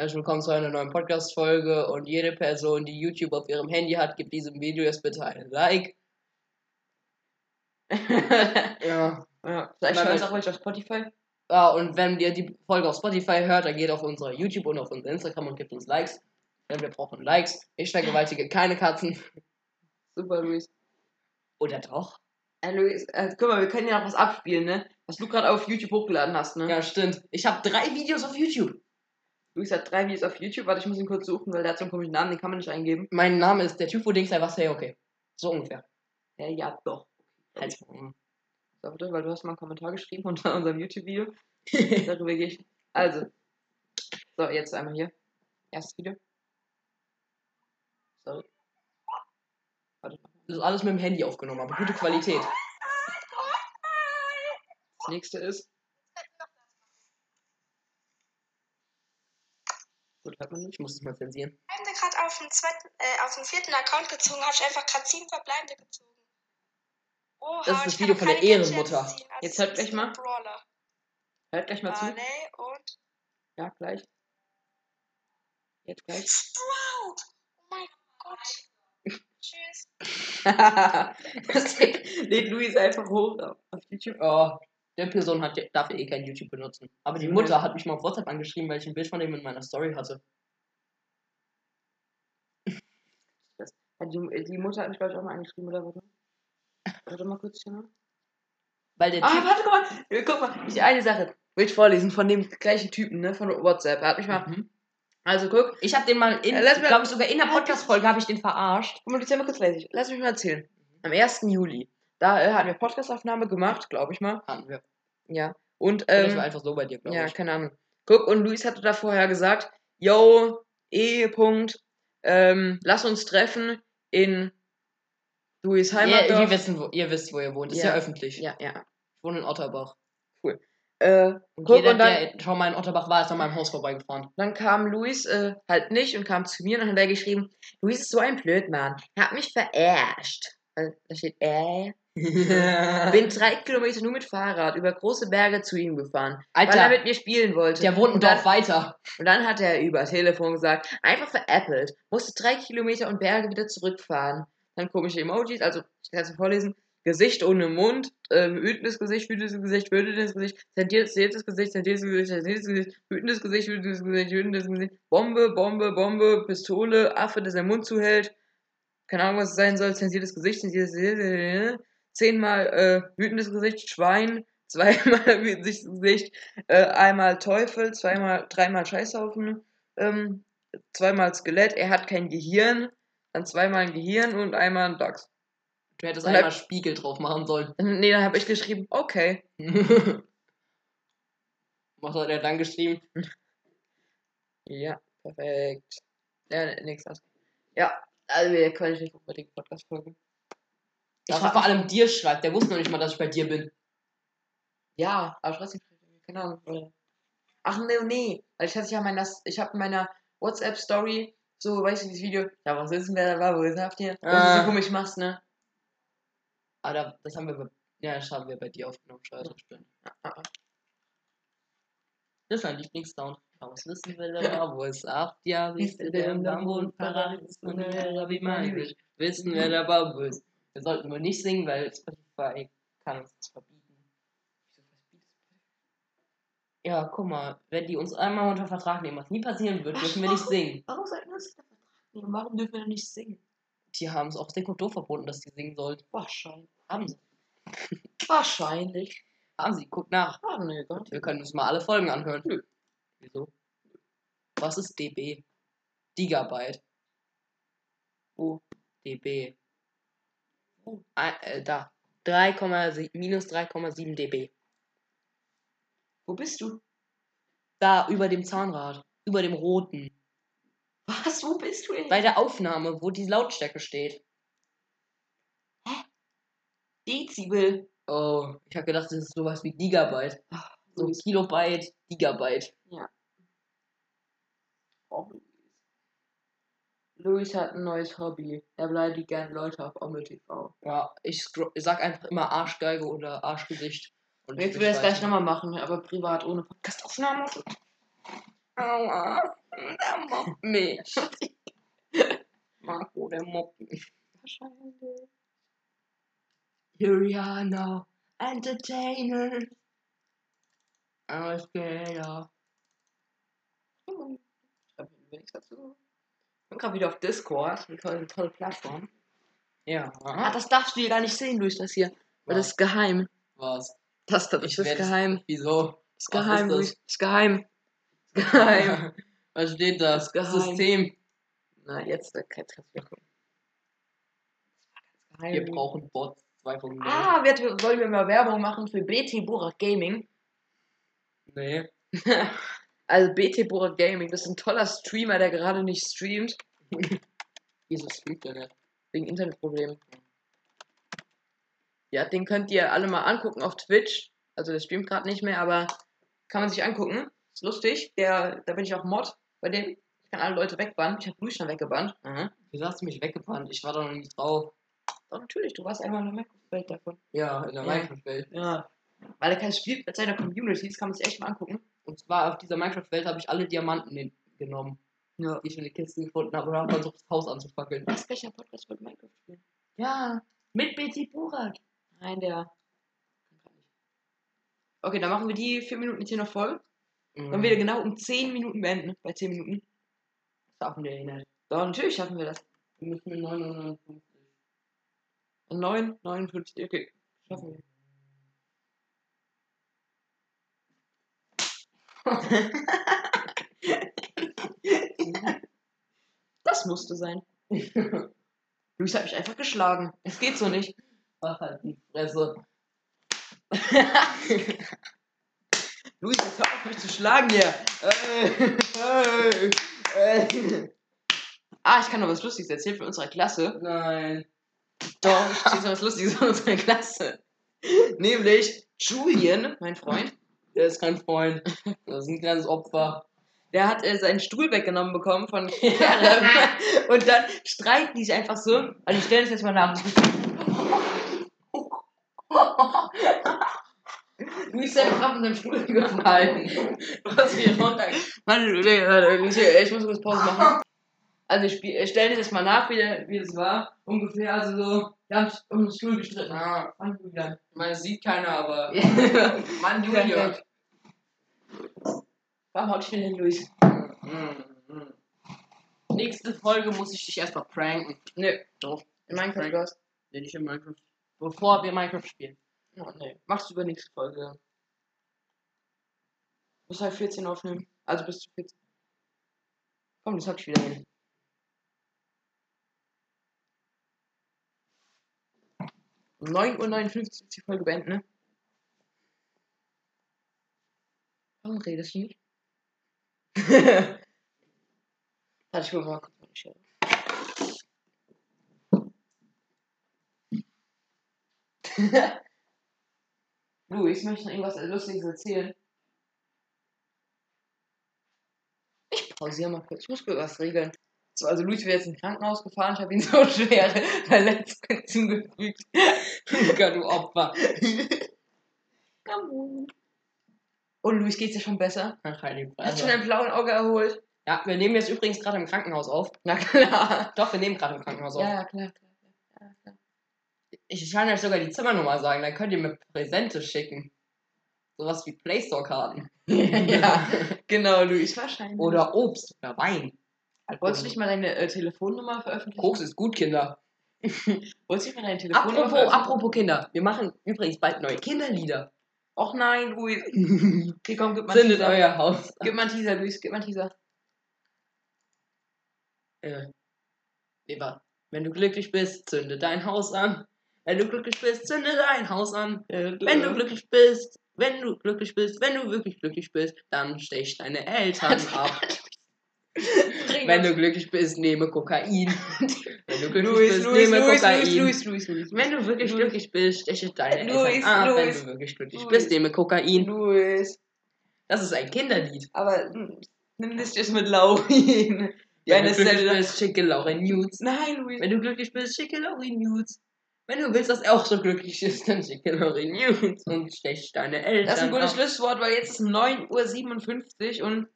Herzlich willkommen zu einer neuen Podcast-Folge und jede Person, die YouTube auf ihrem Handy hat, gibt diesem Video jetzt bitte ein Like. ja. ja. Vielleicht hören es auch welche auf Spotify. ja, und wenn ihr die Folge auf Spotify hört, dann geht auf unsere YouTube und auf unser Instagram und gibt uns Likes. Denn wir brauchen Likes. Ich vergewaltige keine Katzen. Super, Luis. Oder doch? Äh, Luis, äh, guck mal, wir können ja noch was abspielen, ne? Was du gerade auf YouTube hochgeladen hast, ne? Ja, stimmt. Ich habe drei Videos auf YouTube. Luis hat drei Videos auf YouTube. Warte, ich muss ihn kurz suchen, weil der hat so einen komischen Namen, den kann man nicht eingeben. Mein Name ist der Typ, wo Dings einfach hey, okay. So ungefähr. Ja, ja, doch. Halt. So, warte, weil du hast mal einen Kommentar geschrieben unter unserem YouTube-Video. Darüber gehe ich. Also. So, jetzt einmal hier. Erstes Video. Sorry. Warte. Das ist alles mit dem Handy aufgenommen, aber gute Qualität. Das nächste ist. Gut, hört man nicht. Ich muss es mal zensieren. Bleibende gerade auf den zweiten, äh, auf den vierten Account gezogen, habe ich einfach gerade sieben verbleibende gezogen. Oha, Das ist das ich Video von der Ehrenmutter. ziehen, also Jetzt hört gleich mal. Brawler. Hört gleich mal zu. Barley und Ja, gleich. Jetzt gleich. Sprout. Oh mein Gott. Tschüss. das lädt Luis einfach hoch auf auf YouTube. Oh, der Person hat, darf eh kein YouTube benutzen. Aber die. Mutter hat mich mal auf WhatsApp angeschrieben, weil ich ein Bild von dem in meiner Story hatte. Ja, Die, die Mutter hat mich, glaube ich, auch mal angeschrieben, oder warte? Warte mal kurz hier. Weil der Ah, Typ. warte, guck mal. Ja, Guck mal, ich eine Sache. Will ich vorlesen von dem gleichen Typen, ne? Von WhatsApp. Er hat mich mal. Mhm. Also guck. Ich habe den mal in, Ja, mir- glaube ich, sogar in der Podcast-Folge habe ich den verarscht. Guck mal, jetzt mal kurz lesen. Lass mich mal erzählen. Am 1. Juli. Da äh, hatten wir Podcastaufnahme gemacht, glaube ich mal. Hatten wir. Ja. Und, ähm, war einfach so bei dir, glaube ja, ich. keine Ahnung. Guck, und Luis hatte da vorher gesagt, yo, E. Punkt, ähm, lass uns treffen in Luis Heimatdorf. ihr, wissen, wo, ihr wisst, wo ihr wohnt. Ist ja, Ja. öffentlich. ja, ja. Ich wohne in Otterbach. Äh, Und Guck, jeder, und dann- der schon mal in Otterbach war, ist an meinem Haus vorbeigefahren. dann kam Luis äh, halt nicht und kam zu mir und dann hat er geschrieben, Luis ist so ein Blödmann. Er hat mich verarscht. Also, da steht, äh. Bin drei Kilometer nur mit Fahrrad über große Berge zu ihm gefahren, weil er Alter, mit mir spielen wollte. der wohnt ein Dorf weiter. Und dann hat er über Telefon gesagt, einfach veräppelt, musste drei Kilometer und Berge wieder zurückfahren. Dann komische Emojis, also ich kann es vorlesen. Gesicht ohne Mund, äh, wütendes Gesicht, wütendes Gesicht, wütendes Gesicht, zentiertes Gesicht, zentiertes Gesicht, zentiertes Gesicht, wütendes Gesicht, wütendes Gesicht, wütendes Gesicht, Bombe, Bombe, Bombe, Pistole, Affe, der seinen Mund zuhält. Keine Ahnung, was es sein soll, zentiertes Gesicht, zentiertes Gesicht, zehnmal äh, wütendes Gesicht, Schwein, zweimal wütendes Gesicht, äh, einmal Teufel, zweimal, dreimal Scheißhaufen, ähm, zweimal Skelett, er hat kein Gehirn, dann zweimal ein Gehirn und einmal ein Dachs. Du hättest einmal Spiegel drauf machen sollen. Nee, dann habe ich geschrieben, okay. Was hat er dann geschrieben? Ja, perfekt. Ja, nix aus. Ja, also wir können nicht unbedingt Podcast-Folgen. Ich Dass er hab- vor allem dir schreibt. Der wusste noch nicht mal, dass ich bei dir bin. Ja, aber ich weiß nicht, keine Ahnung. oder- Ach nee, nee. Weil ich hatte ja meiner, ich habe in meiner WhatsApp-Story so, weißt du, dieses Video, ja, was ist denn, wer da war, wo ist habt ihr? Was du Ah. so komisch machst, ne? Aber das haben wir bei, ja, das haben wir bei dir aufgenommen. Scheiße, stimmt. Ah, ah. Das ist mein Lieblingssound. Was wissen will aber, wo es acht Jahre ist, der im Bambu und Paradies ist und der wie mein Wisch. Wissen, wer der Bambu ist. Wir sollten wohl nicht singen, weil Spotify kann uns das verbieten. Ja, guck mal, wenn die uns einmal unter Vertrag nehmen, was nie passieren wird, dürfen wir nicht singen. Warum sollten wir uns da Vertrag nehmen? Warum dürfen wir denn nicht singen? Die haben es auch dick und doof verboten, dass die singen sollen. Wahrscheinlich. Haben sie. Wahrscheinlich. Haben sie. Guck nach. Ah, nee, Gott. Wir können uns mal alle Folgen anhören. Nö. Wieso? Was ist dB? Gigabyte. Wo? dB. Ah, äh, da. 3,7 minus 3,7 dB. Wo bist du? Da, über dem Zahnrad. Über dem roten. Was? Wo bist du? Ey? Bei der Aufnahme, wo die Lautstärke steht. Dezibel. Oh, ich habe gedacht, das ist sowas wie Gigabyte. So Luis. Kilobyte, Gigabyte. Oh, Luis. Hat ein neues Hobby. Er beleidigt gerne Leute auf Omme TV. Ja, ich, sag einfach immer Arschgeige oder Arschgesicht. Und Jetzt will er es gleich nochmal machen, aber privat ohne Podcastaufnahme. Aua. Der mobbt mich. Marco, der mobbt mich. Wahrscheinlich. Juliana, Entertainer. Alles Gelder. Ich hab nichts dazu. Ich bin gerade wieder auf Discord. Eine tolle, Plattform. Ja. Ah, das darfst du hier gar nicht sehen, Luis, das hier. Weil das ist geheim. Was? Das, das, das ist werd's- geheim. Wieso? Das ist Was geheim, ist das? Luis. Das ist geheim. Geheim. Was steht da? Das ist geheim. System. Na, jetzt gucken. Das war ganz Wir brauchen Bots 2.0. Ah, wir, wollen wir mal Werbung machen für BT Burak Gaming? Nee. Also BT Burak Gaming, das ist ein toller Streamer, der gerade nicht streamt. Wieso streamt der nicht? Wegen Internetproblemen. Ja, den könnt ihr alle mal angucken auf Twitch. Also der streamt gerade nicht mehr, aber kann man sich angucken. Ist lustig. Der, da bin ich auch Mod bei dem. Ich kann alle Leute wegbannen. Ich habe schon weggebannt. Mhm. Wieso hast du mich weggebannt? Ich war da noch nicht drauf. Doch, natürlich, du warst einmal in der Minecraft-Welt davon. Ja, in der Ja. Minecraft-Welt. Ja. Weil er kein Spiel mit seiner Community, das kann man sich echt mal angucken. Und zwar auf dieser Minecraft-Welt habe ich alle Diamanten genommen, Ja. die ich in die Kisten gefunden habe und habe versucht, das Haus anzufackeln. Was? Welcher Podcast wollte Minecraft spielen? Ja, mit BT Burak. Nein, der. Okay, dann machen wir die vier Minuten jetzt hier noch voll. Mhm. Dann wieder genau um 10 Minuten beenden. Bei 10 Minuten. schaffen wir nicht. Doch, natürlich schaffen wir das. Wir müssen mit 950. 9, 59, okay. Schaffen wir. Das musste sein. Luis hat mich einfach geschlagen. Es geht so nicht. Mach halt die Fresse. Luis, jetzt hör auf mich zu schlagen hier. Ah, ich kann noch was Lustiges erzählen von unserer Klasse. Nein. Doch, ich erzähle noch was Lustiges von unserer Klasse. Nämlich Julian, mein Freund, Der ist kein Freund. Das ist ein kleines Opfer. der hat äh, seinen Stuhl weggenommen bekommen von Kerem. und dann streiten die sich einfach so. Also ich stelle das jetzt mal nach. Luis ist einfach gerade von seinem Stuhl gefallen. Du hast mich runter. Ich, ich muss kurz Pause machen. Also ich, stelle das jetzt mal nach, wie, der, wie das war. Ungefähr, also so, wir haben sich um den Stuhl gestritten. Ah, Fang du wieder an. ich meine, das sieht keiner, aber. Mann, Junior. Warum haut ich denn hin, Luis? Mhm, mhm. Nächste Folge muss ich dich erstmal pranken. Nö. Doch. In Minecraft was? Wenn ich in Minecraft. Bevor wir Minecraft spielen. Oh, nee. Machst du über nächste Folge. Muss halt 14 aufnehmen. Also bis zu 14. Komm, das hab ich wieder hin. Um 9.59 Uhr ist die Folge beenden, ne? Warum redest du nicht? Warte, ich hol mal kurz meine Schere. Luis, möchte noch irgendwas Lustiges erzählen? Ich pausiere mal kurz. Ich muss kurz was regeln. So, also Luis wäre jetzt ins Krankenhaus gefahren. Ich habe ihn so schwere Verletzungen zugefügt. Luca, du Opfer. Und Luis geht's dir schon besser? Ach, die Hast schon Fresse. dein blauen Auge erholt? Ja, wir nehmen jetzt übrigens gerade im Krankenhaus auf. Na klar. Doch, wir nehmen gerade im Krankenhaus auf. Ja, ja, klar, klar. klar. Ich kann euch sogar die Zimmernummer sagen, dann könnt ihr mir Präsente schicken. Sowas wie Playstore-Karten. ja, genau, Luis, wahrscheinlich. Oder Obst oder Wein. Wolltest du nicht mal deine äh, Telefonnummer veröffentlichen? Koks ist gut, Kinder. Wolltest du nicht mal deine Telefonnummer Apropos, veröffentlichen? apropos Kinder. Wir machen übrigens bald neue Kinderlieder. Och nein, Luis. Okay, komm, gib mal einen Zündet Teaser. euer Haus. Gib mal einen Teaser, Luis, gib mal einen Teaser. Äh, Eva, wenn du glücklich bist, zünde dein Haus an. Wenn du glücklich bist, zünde dein Haus an. Wenn du glücklich bist, wenn du glücklich bist, wenn du wirklich glücklich bist, dann stech deine Eltern ab. Wenn du glücklich bist, nehme Kokain. Wenn du glücklich Luis, bist, Luis, nehme Luis, Kokain. Luis, Luis, Luis. Wenn du wirklich glücklich bist, steche deine Eltern ab. Wenn Luis. du wirklich glücklich bist, nehme Kokain. Luis. Das ist ein Kinderlied. Aber hm, nimm das jetzt mit Laurin. Wenn du glücklich ist bist, schicke Lauren Nudes. Nein, Luis. Wenn du glücklich bist, schicke Lauren Nudes. Wenn du willst, dass er auch so glücklich ist, dann schicke Lauren Nudes und stech deine Eltern Das ist ein gutes ab. Schlusswort, weil jetzt ist 9.57 Uhr und